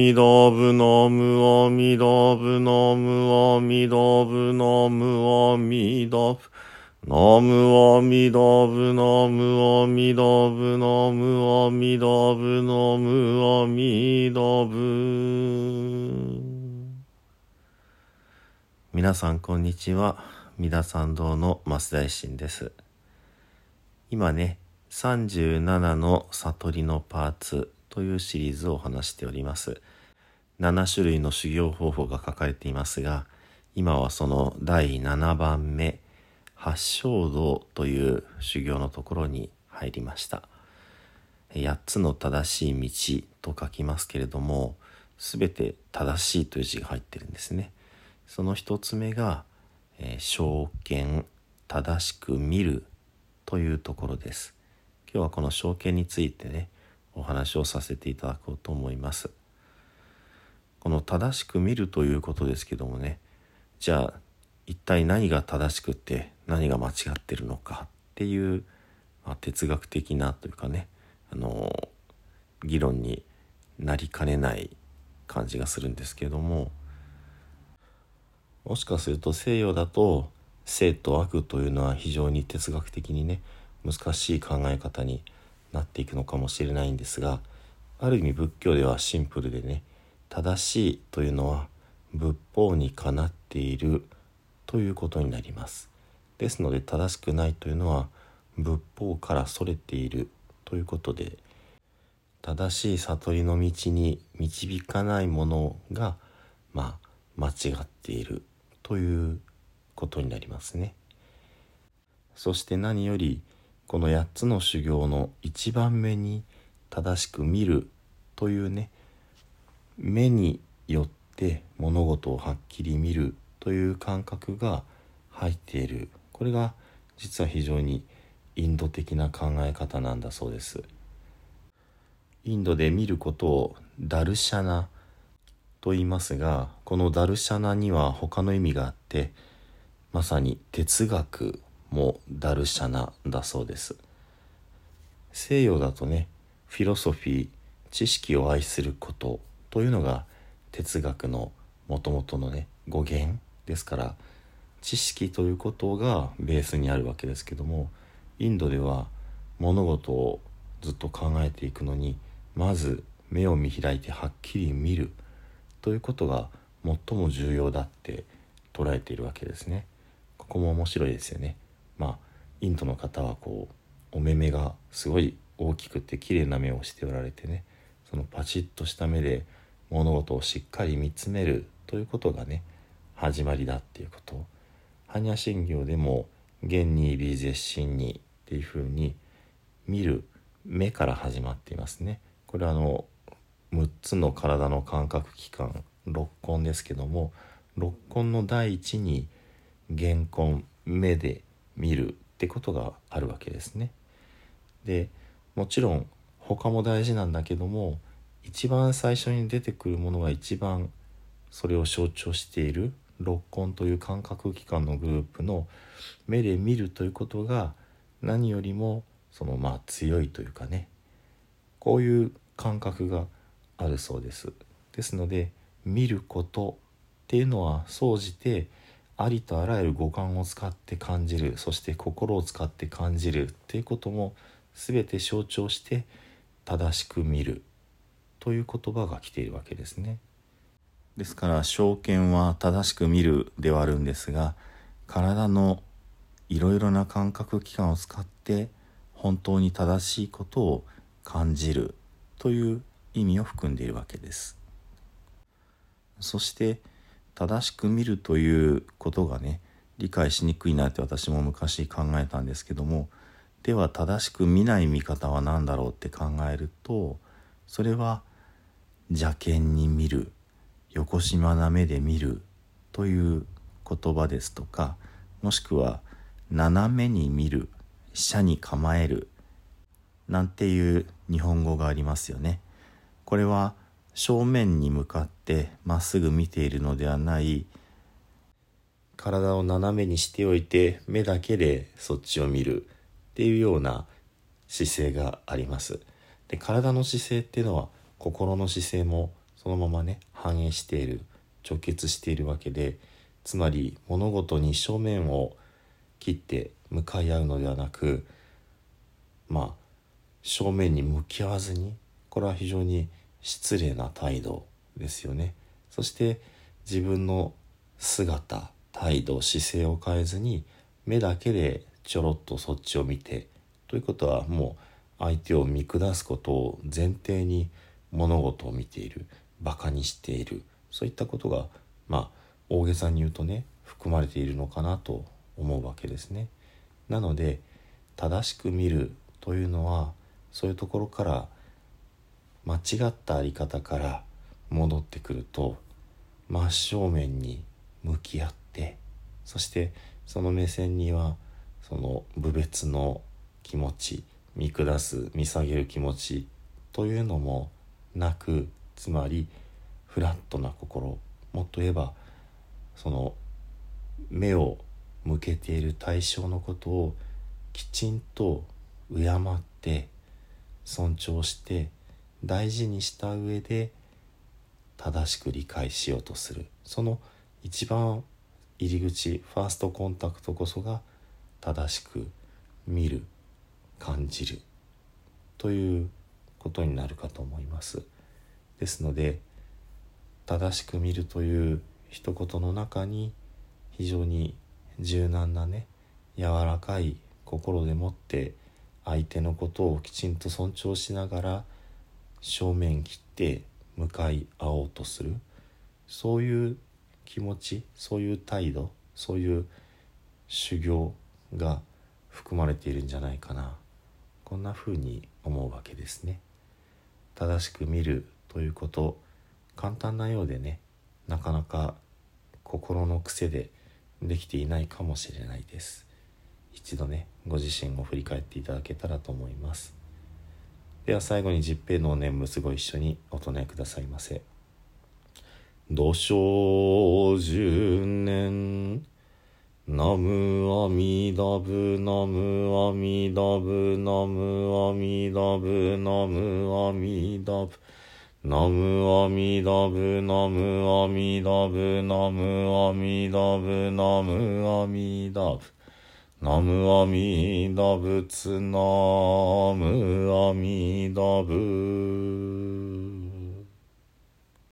みどぶのむおみどぶのむおみどぶのむおみどぶのむおみどぶのむおみどぶのむおみどぶのむおみどぶ皆さんこんにちは三田参道の増大臣です今ね37の悟りのパーツというシリーズを話しております。7種類の修行方法が書かれていますが、今はその第7番目、八正道という修行のところに入りました。8つの正しい道と書きますけれども、すべて正しいという字が入ってるんですね。その一つ目が、えー、証券、正しく見るというところです。今日はこの証券についてね、お話をさせていただこうと思います。この正しく見るということですけどもね。じゃあ一体何が正しくって何が間違ってるのかっていう、まあ、哲学的なというかね。あの議論になりかねない感じがするんですけども。もしかすると西洋だと生と悪というのは非常に哲学的にね難しい考え方になっていくのかもしれないんですがある意味仏教ではシンプルでね正しいというのは仏法にかなっているということになります。ですので正しくないというのは仏法からそれているということで正しい悟りの道に導かないものがまあ間違っているということになりますね。そして何よりこの8つの修行の一番目に正しく見るというね目によって物事をはっきり見るという感覚が入っている。これが実は非常にインド的な考え方なんだそうです。インドで見ることをダルシャナと言いますがこのダルシャナには他の意味があってまさに哲学もダルシャナだそうです。西洋だとねフィロソフィー知識を愛することというのが哲学のもともとのね語源ですから知識ということがベースにあるわけですけどもインドでは物事をずっと考えていくのにまず目を見開いてはっきり見るということが最も重要だって捉えているわけですね。ここも面白いですよね。まあインドの方はこうお目目がすごい大きくて綺麗な目をしておられてねそのパチッとした目で物事をしっかり見つめるということがね始まりだっていうこと般若心経でも「現に微絶心に」っていうふうに見る目から始まっていますね。これはあの6つの体の感覚器官六根ですけども六根の第一に現根目で見るってことがあるわけですね。でもちろん他も大事なんだけども一番最初に出てくるものが一番それを象徴している六根という感覚器官のグループの目で見るということが何よりもそのまあ強いというかねこういう感覚があるそうです。ですので見ることっていうのは総じてありとあらゆる五感を使って感じるそして心を使って感じるっていうことも全て象徴して正しく見るという言葉が来ているわけですね。ですから証券は正しく見るではあるんですが体のいろいろな感覚器官を使って本当に正しいことを感じるという意味を含んでいるわけです。そして正しく見るということがね理解しにくいなって私も昔考えたんですけどもでは正しく見ない見方は何だろうって考えるとそれは邪険に見る横島な目で見るという言葉ですとかもしくは斜めに見る斜に構えるなんていう日本語がありますよね。これは正面に向かってまっすぐ見ているのではない体を斜めにしておいて目だけでそっちを見るっていうような姿勢があります。で体の姿勢っていうのは心の姿勢もそのままね反映している直結しているわけでつまり物事に正面を切って向かい合うのではなくまあ正面に向き合わずにこれは非常に失礼な態度ですよね。そして自分の姿態度姿勢を変えずに目だけでちょろっとそっちを見てということはもう相手を見下すことを前提に物事を見ているバカにしているそういったことがまあ大げさに言うとね含まれているのかなと思うわけですね。なので正しく見るというのはそういうところから間違ったあり方から戻ってくると真正面に向き合ってそしてその目線にはその部別の気持ち見下す見下げる気持ちというのもなくつまりフラットな心もっと言えばその目を向けている対象のことをきちんと敬って尊重して大事にした上で正しく理解しようとする。その一番入り口ファーストコンタクトこそが正しく見る感じる。ということになるかと思います。ですので正しく見るという一言の中に非常に柔軟なね柔らかい心でもって相手のことをきちんと尊重しながら正面切って向かい合おうとする。そういう気持ちそういう態度そういう修行が含まれているんじゃないかな。こんな風に思うわけですね。正しく見るということ簡単なようでねなかなか心の癖でできていないかもしれないです。一度ねご自身を振り返っていただけたらと思います。では最後に十平の念仏ご一緒にお唱えくださいませ土生十年ナムアミダブナムアミダブナムアミダブナムアミダブナムアミダブナムアミダブナムアミダブナムアミダブナムアミダブツナムアミダブ。